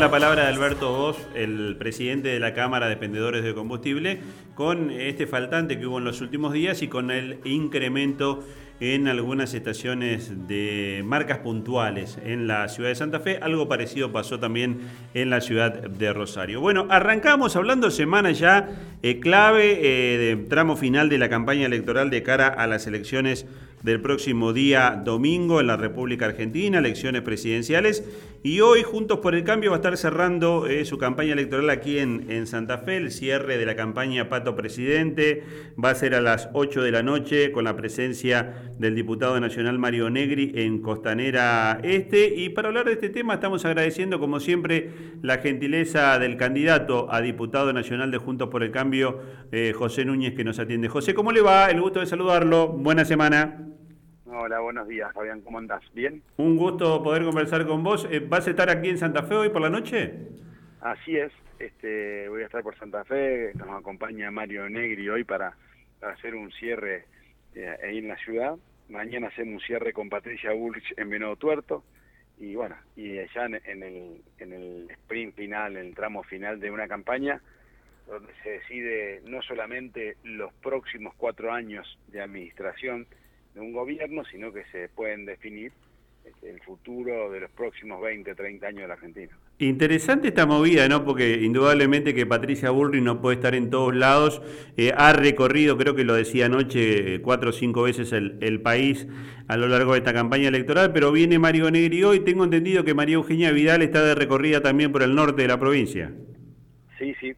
La palabra de Alberto Vos, el presidente de la Cámara de Pendedores de Combustible, con este faltante que hubo en los últimos días y con el incremento en algunas estaciones de marcas puntuales en la ciudad de Santa Fe. Algo parecido pasó también en la ciudad de Rosario. Bueno, arrancamos hablando semana ya eh, clave eh, de tramo final de la campaña electoral de cara a las elecciones del próximo día domingo en la República Argentina, elecciones presidenciales. Y hoy Juntos por el Cambio va a estar cerrando eh, su campaña electoral aquí en, en, Santa Fe. El cierre de la campaña Pato Presidente va a ser a las 8 de la noche con la presencia del diputado nacional Mario Negri en Costanera Este. Y para hablar de este tema estamos agradeciendo como siempre la gentileza del candidato a diputado nacional de Juntos por el Cambio, eh, José Núñez, que nos atiende. José, ¿cómo le va? El gusto de saludarlo. Buena semana. Hola, buenos días, Fabián. ¿Cómo andás? ¿Bien? Un gusto poder conversar con vos. Eh, ¿Vas a estar aquí en Santa Fe hoy por la noche? Así es. Este, voy a estar por Santa Fe. Nos acompaña Mario Negri hoy para, hacer un cierre eh, ahí en la ciudad. Mañana hacemos un cierre con Patricia Bullrich en Venado Tuerto. Y bueno, y allá en, el, en el sprint final, en el tramo final de una campaña, donde se decide no solamente los próximos cuatro años de administración, de un gobierno, sino que se pueden definir este, el futuro de los próximos 20, 30 años de la Argentina. Interesante esta movida, ¿no? Porque indudablemente que Patricia Burri no puede estar en todos lados. Eh, ha recorrido, creo que lo decía anoche, cuatro o cinco veces el, el, país a lo largo de esta campaña electoral, pero viene Mario Negri hoy. Tengo entendido que María Eugenia Vidal está de recorrida también por el norte de la provincia. Sí, sí,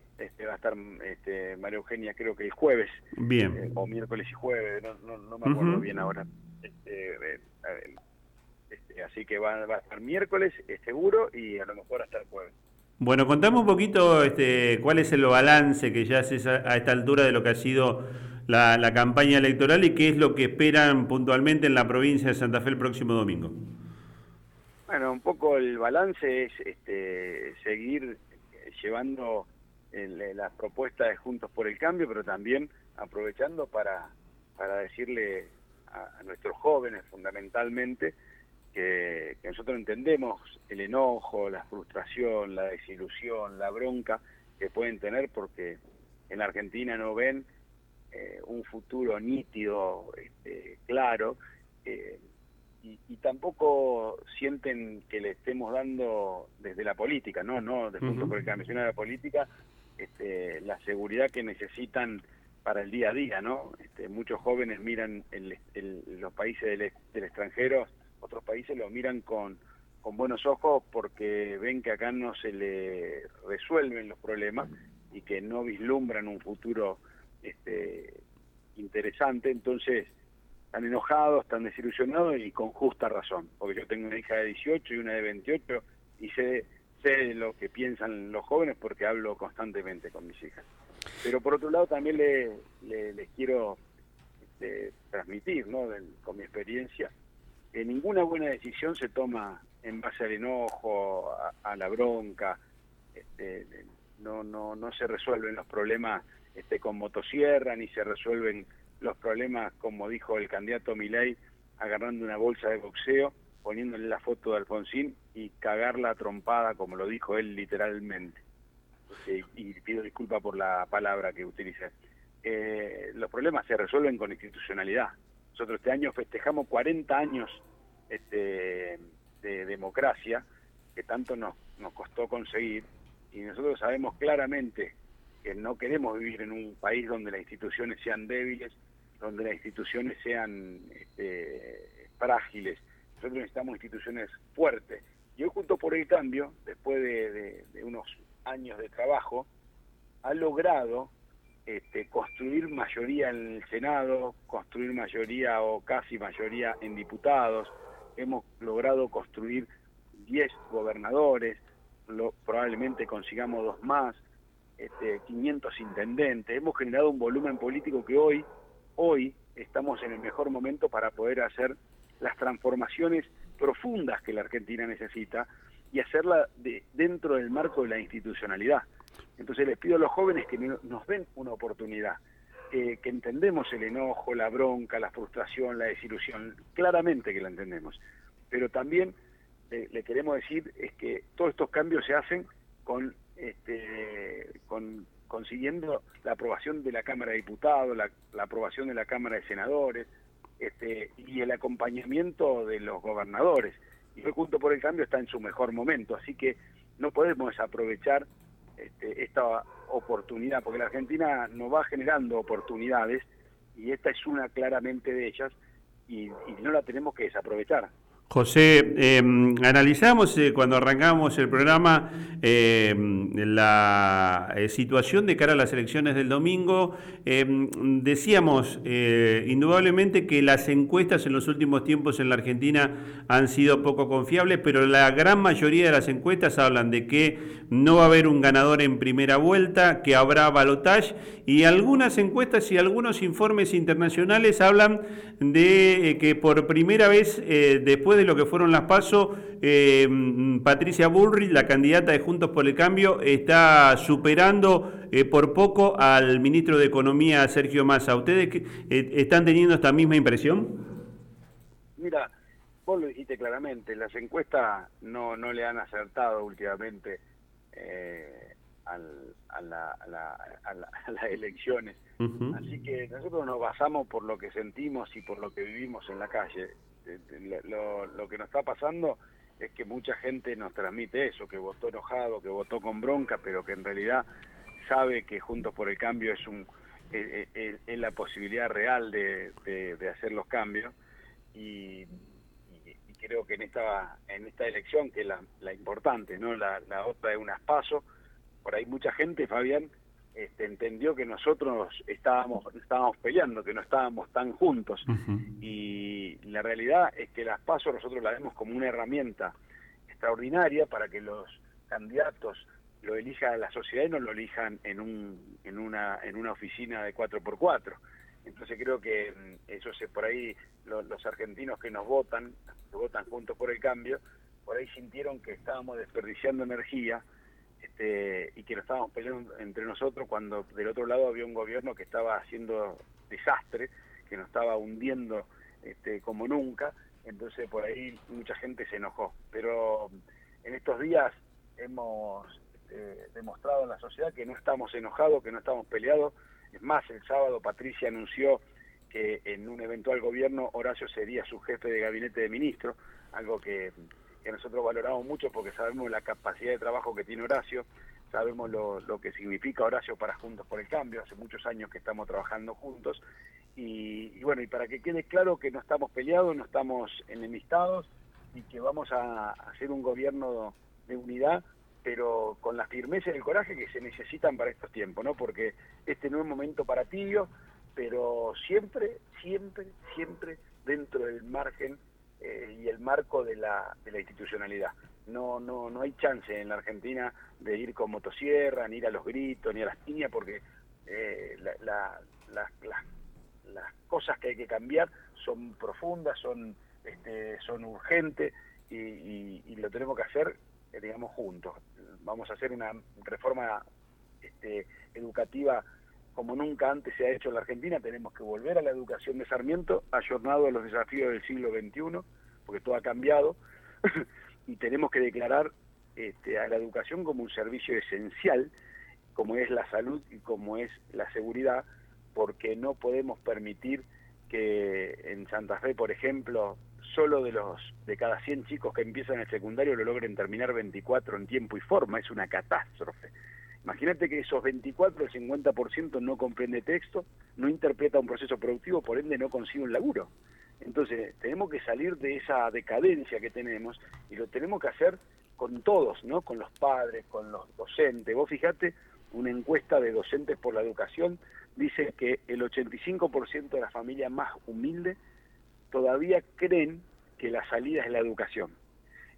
va a estar este, María Eugenia creo que el jueves. Bien. Eh, o miércoles y jueves, no, no, no me acuerdo bien ahora. Este, eh, este, así que va, va, a estar miércoles, es seguro, y a lo mejor hasta el jueves. Bueno, contame un poquito este, cuál es el balance que ya haces a, a esta altura de lo que ha sido la, la, campaña electoral y qué es lo que esperan puntualmente en la provincia de Santa Fe el próximo domingo. Bueno, un poco el balance es este, seguir llevando el, la propuesta de Juntos por el Cambio, pero también aprovechando para, para decirle a, a nuestros jóvenes fundamentalmente que, que, nosotros entendemos el enojo, la frustración, la desilusión, la bronca que pueden tener porque en Argentina no ven eh, un futuro nítido, este, claro, eh, y, y, tampoco sienten que le estemos dando desde la política, no, no de Juntos uh -huh. por el Cambio, sino de la política, este, la seguridad que necesitan para el día a día, ¿no? Este, muchos jóvenes miran el, los países del, del, extranjero, otros países lo miran con, con buenos ojos porque ven que acá no se le resuelven los problemas y que no vislumbran un futuro este, interesante, entonces están enojados, están desilusionados y con justa razón, porque yo tengo una hija de 18 y una de 28 y sé sé lo que piensan los jóvenes porque hablo constantemente con mis hijas. Pero por otro lado también le, le, les quiero este, transmitir, ¿no? Con mi experiencia, que ninguna buena decisión se toma en base al enojo, a, a la bronca, este, no, no, no se resuelven los problemas este, con motosierra, ni se resuelven los problemas, como dijo el candidato Milei, agarrando una bolsa de boxeo, poniéndole la foto de Alfonsín y cagarla trompada, como lo dijo él literalmente. Y pido disculpa por la palabra que utilicé. Eh, los problemas se resuelven con institucionalidad. Nosotros este año festejamos 40 años este, de democracia que tanto nos, nos costó conseguir y nosotros sabemos claramente que no queremos vivir en un país donde las instituciones sean débiles, donde las instituciones sean este, frágiles, nosotros necesitamos instituciones fuertes. Y hoy Junto por el Cambio, después de, de, de unos años de trabajo, ha logrado este, construir mayoría en el Senado, construir mayoría o casi mayoría en diputados, hemos logrado construir 10 gobernadores, lo, probablemente consigamos dos más, este, 500 intendentes, hemos generado un volumen político que hoy, hoy estamos en el mejor momento para poder hacer las transformaciones profundas que la Argentina necesita y hacerla de, dentro del marco de la institucionalidad. Entonces les pido a los jóvenes que nos ven una oportunidad, eh, que entendemos el enojo, la bronca, la frustración, la desilusión, claramente que la entendemos, pero también le, queremos decir es que todos estos cambios se hacen con, este, con consiguiendo la aprobación de la Cámara de Diputados, la, aprobación de la Cámara de Senadores este, y el acompañamiento de los gobernadores. Y hoy Junto por el Cambio está en su mejor momento, así que no podemos desaprovechar este, esta oportunidad, porque la Argentina nos va generando oportunidades y esta es una claramente de ellas y no la tenemos que desaprovechar. José, em, analizamos eh, cuando arrancamos el programa em, la eh, situación de cara a las elecciones del domingo. Em, decíamos eh, indudablemente que las encuestas en los últimos tiempos en la Argentina han sido poco confiables, pero la gran mayoría de las encuestas hablan de que no va a haber un ganador en primera vuelta, que habrá balotage y algunas encuestas y algunos informes internacionales hablan de que por primera vez después de lo que fueron las pasos, eh, Patricia Bullrich, la candidata de Juntos por el Cambio, está superando eh, por poco al ministro de Economía, Sergio Massa. ¿Ustedes eh, están teniendo esta misma impresión? Mira, vos lo dijiste claramente, las encuestas no, no le han acertado últimamente a, las elecciones. Así que nosotros nos basamos por lo que sentimos y por lo que vivimos en la calle. Este, lo, lo que nos está pasando es que mucha gente nos transmite eso, que votó enojado, que votó con bronca, pero que en realidad sabe que Juntos por el Cambio es un es, la posibilidad real de, de, hacer los cambios. Y, creo que en esta en esta elección que es la, la importante, no la, la otra es un aspaso, por ahí mucha gente, Fabián, este, entendió que nosotros estábamos, estábamos peleando, que no estábamos tan juntos. Y la realidad es que las pasos nosotros las vemos como una herramienta extraordinaria para que los candidatos lo elija la sociedad y no lo elijan en, un, en, una, en una oficina de 4x4. Entonces creo que mm, eso se por ahí los argentinos que nos votan, que votan juntos por el cambio, por ahí sintieron que estábamos desperdiciando energía este, y que lo estábamos peleando entre nosotros cuando del otro lado había un gobierno que estaba haciendo desastre, que nos estaba hundiendo este, como nunca, entonces por ahí mucha gente se enojó. Pero en estos días hemos este, demostrado en la sociedad que no estamos enojados, que no estamos peleados. Es más, el sábado Patricia anunció que en un eventual gobierno Horacio sería su jefe de gabinete de ministro, algo que que nosotros valoramos mucho porque sabemos la capacidad de trabajo que tiene Horacio, sabemos lo, que significa Horacio para Juntos por el Cambio, hace muchos años que estamos trabajando juntos, y, bueno, y para que quede claro que no estamos peleados, no estamos enemistados, y que vamos a, hacer un gobierno de unidad, pero con la firmeza y el coraje que se necesitan para estos tiempos, ¿no? Porque este no es momento para tibio, pero siempre, siempre, siempre dentro del margen eh, y el marco de la, de la institucionalidad. No, no, no hay chance en la Argentina de ir con motosierra, ni ir a los gritos, ni a las piñas, porque eh, la, las cosas que hay que cambiar son profundas, son, este, son urgentes y, y, lo tenemos que hacer, eh, digamos, juntos. Vamos a hacer una reforma este, educativa como nunca antes se ha hecho en la Argentina, tenemos que volver a la educación de Sarmiento, ayornado a los desafíos del siglo XXI, porque todo ha cambiado, y tenemos que declarar este, a la educación como un servicio esencial, como es la salud y como es la seguridad, porque no podemos permitir que en Santa Fe, por ejemplo, solo de los de cada 100 chicos que empiezan el secundario lo logren terminar 24 en tiempo y forma, es una catástrofe. Imagínate que esos 24, el 50% no comprende texto, no interpreta un proceso productivo, por ende no consigue un laburo. Entonces, tenemos que salir de esa decadencia que tenemos y lo tenemos que hacer con todos, ¿no? Con los padres, con los docentes. Vos fijate, una encuesta de docentes por la educación dice que el 85% de las familias más humildes todavía creen que la salida es la educación.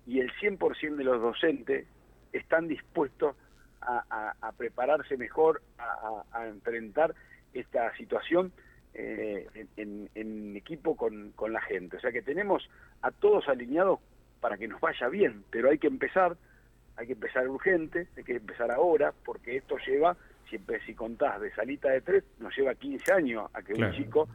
Y el 100% de los docentes están dispuestos a, prepararse mejor, a, enfrentar esta situación eh, en, equipo con, con la gente. O sea que tenemos a todos alineados para que nos vaya bien, pero hay que empezar, hay que empezar urgente, hay que empezar ahora, porque esto lleva, siempre si contás de salita de tres, nos lleva 15 años a que un chico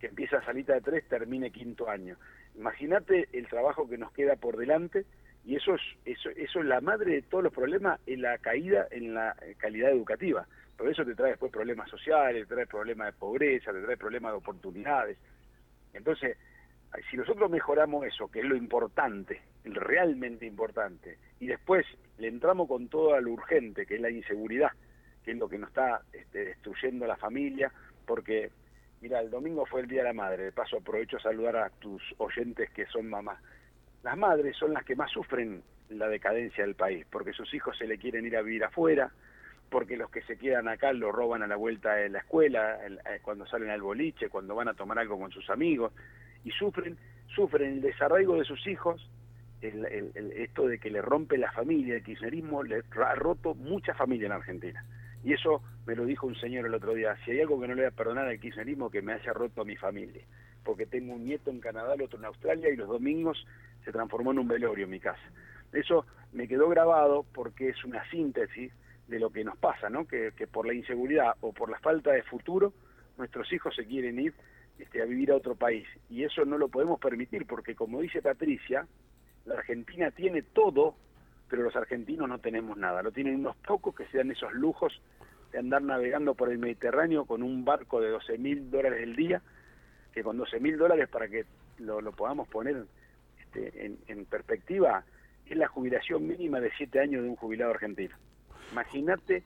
que empieza salita de tres termine quinto año. Imagínate el trabajo que nos queda por delante Y eso es, eso, eso es la madre de todos los problemas en la caída en la calidad educativa. Por eso te trae después problemas sociales, te trae problemas de pobreza, te trae problemas de oportunidades. Entonces, si nosotros mejoramos eso, que es lo importante, el realmente importante, y después le entramos con todo a lo urgente, que es la inseguridad, que es lo que nos está este, destruyendo la familia, porque, mira, el domingo fue el Día de la Madre, de paso aprovecho a saludar a tus oyentes que son mamás. Las madres son las que más sufren la decadencia del país, porque sus hijos se le quieren ir a vivir afuera, porque los que se quedan acá lo roban a la vuelta de la escuela, eh, cuando salen al boliche, cuando van a tomar algo con sus amigos, y sufren, sufren el desarraigo de sus hijos, esto de que le rompe la familia, el kirchnerismo le ha roto mucha familia en Argentina. Y eso me lo dijo un señor el otro día, si hay algo que no le voy a perdonar al kirchnerismo, que me haya roto a mi familia, porque tengo un nieto en Canadá, el otro en Australia, y los domingos se transformó en un velorio en mi casa. Eso me quedó grabado porque es una síntesis de lo que nos pasa, ¿no? Que, que por la inseguridad o por la falta de futuro, nuestros hijos se quieren ir este, a vivir a otro país. Y eso no lo podemos permitir porque, como dice Patricia, la Argentina tiene todo, pero los argentinos no tenemos nada. Lo tienen unos pocos que se dan esos lujos de andar navegando por el Mediterráneo con un barco de 12 mil dólares el día, que con 12 mil dólares, para que lo, podamos poner este, en, perspectiva, es la jubilación mínima de 7 años de un jubilado argentino. Imagínate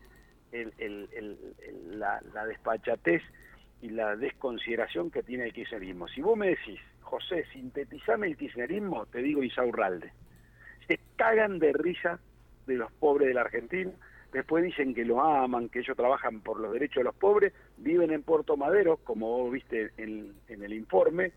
la, la despachatez y la desconsideración que tiene el kirchnerismo. Si vos me decís, José, sintetizame el kirchnerismo, te digo Isaurralde. Se cagan de risa de los pobres de la Argentina, después dicen que lo aman, que ellos trabajan por los derechos de los pobres, viven en Puerto Madero, como vos viste en, el informe,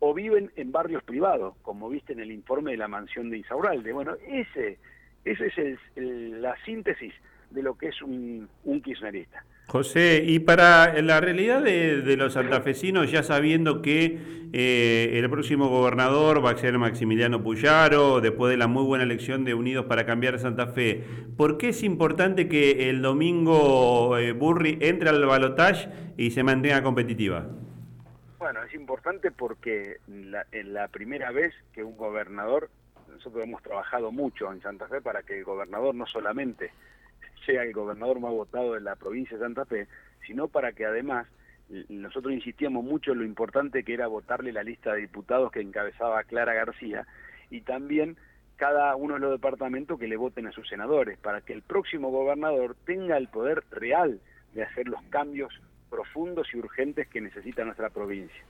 o viven en barrios privados, como viste en el informe de la mansión de Isaurralde. Bueno, ese, ese es la síntesis de lo que es un, un kirchnerista. José, y para la realidad de, los santafesinos, ya sabiendo que eh, el próximo gobernador va a ser Maximiliano Puyaro, después de la muy buena elección de Unidos para Cambiar Santa Fe, ¿por qué es importante que el domingo eh, Burri entre al balotaje y se mantenga competitiva? Bueno, es importante porque la, en la primera vez que un gobernador, nosotros hemos trabajado mucho en Santa Fe para que el gobernador no solamente sea el gobernador más votado de la provincia de Santa Fe, sino para que además nosotros insistíamos mucho en lo importante que era votarle la lista de diputados que encabezaba Clara García y también cada uno de los departamentos que le voten a sus senadores, para que el próximo gobernador tenga el poder real de hacer los cambios profundos y urgentes que necesita nuestra provincia.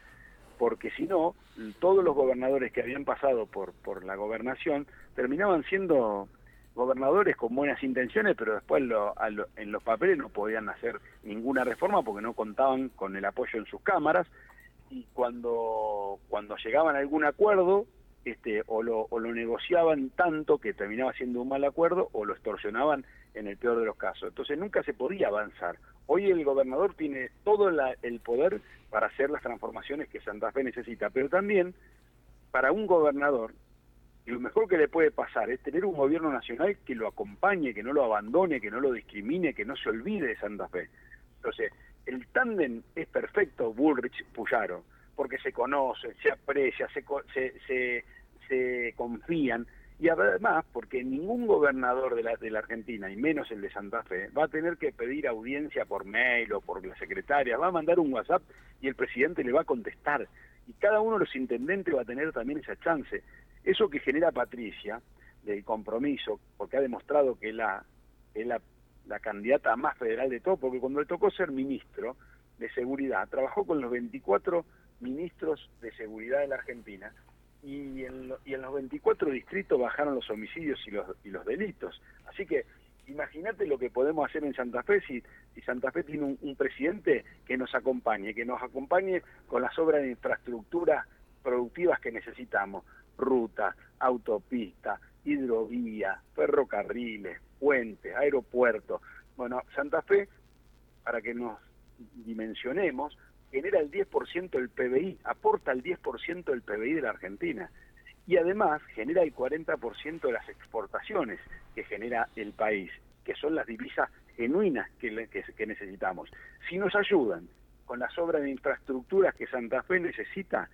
Porque si no, todos los gobernadores que habían pasado por, por la gobernación terminaban siendo gobernadores con buenas intenciones, pero después en los papeles no podían hacer ninguna reforma porque no contaban con el apoyo en sus cámaras y cuando, cuando llegaban a algún acuerdo, este, o, lo, o lo negociaban tanto que terminaba siendo un mal acuerdo o lo extorsionaban en el peor de los casos. Entonces nunca se podía avanzar. Hoy el gobernador tiene todo el poder para hacer las transformaciones que Santa Fe necesita, pero también para un gobernador lo mejor que le puede pasar es tener un gobierno nacional que lo acompañe, que no lo abandone, que no lo discrimine, que no se olvide de Santa Fe. Entonces, el tándem es perfecto, Bullrich-Puyaro, porque se conocen, se aprecia, se, se, se, confían, y además porque ningún gobernador de la, de la Argentina, y menos el de Santa Fe, va a tener que pedir audiencia por mail o por la secretaria, va a mandar un WhatsApp y el presidente le va a contestar. Y cada uno de los intendentes va a tener también esa chance. Eso que genera Patricia, del compromiso, porque ha demostrado que la, es la, la candidata más federal de todo, porque cuando le tocó ser ministro de Seguridad, trabajó con los 24 ministros de Seguridad de la Argentina y en, y en los 24 distritos bajaron los homicidios y los, y los delitos. Así que imagínate lo que podemos hacer en Santa Fe si, Santa Fe tiene un, presidente que nos acompañe, que nos acompañe con las obras de infraestructura productivas que necesitamos ruta, autopista, hidrovía, ferrocarriles, puentes, aeropuertos. Bueno, Santa Fe, para que nos dimensionemos, genera el 10% del PBI, aporta el 10% del PBI de la Argentina. Y además genera el 40% de las exportaciones que genera el país, que son las divisas genuinas que, necesitamos. Si nos ayudan con las obras de infraestructuras que Santa Fe necesita,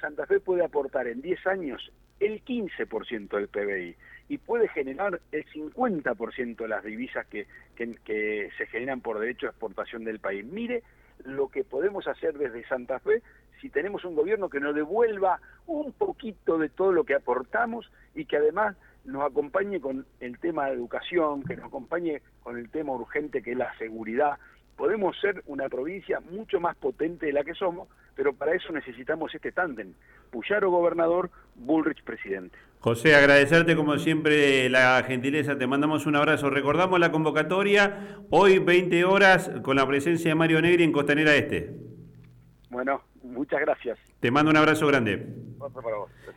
Santa Fe puede aportar en 10 años el 15% del PBI y puede generar el 50% de las divisas que, que, se generan por derecho de exportación del país. Mire lo que podemos hacer desde Santa Fe si tenemos un gobierno que nos devuelva un poquito de todo lo que aportamos y que además nos acompañe con el tema de educación, que nos acompañe con el tema urgente que es la seguridad. Podemos ser una provincia mucho más potente de la que somos, pero para eso necesitamos este tándem. Puyaro gobernador, Bullrich presidente. José, agradecerte como siempre la gentileza, te mandamos un abrazo. Recordamos la convocatoria, hoy 20 horas con la presencia de Mario Negri en Costanera Este. Bueno, muchas gracias. Te mando un abrazo grande.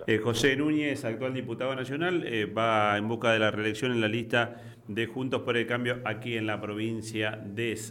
Eh, José Núñez, actual diputado nacional, eh, va en busca de la reelección en la lista de Juntos por el Cambio aquí en la provincia de San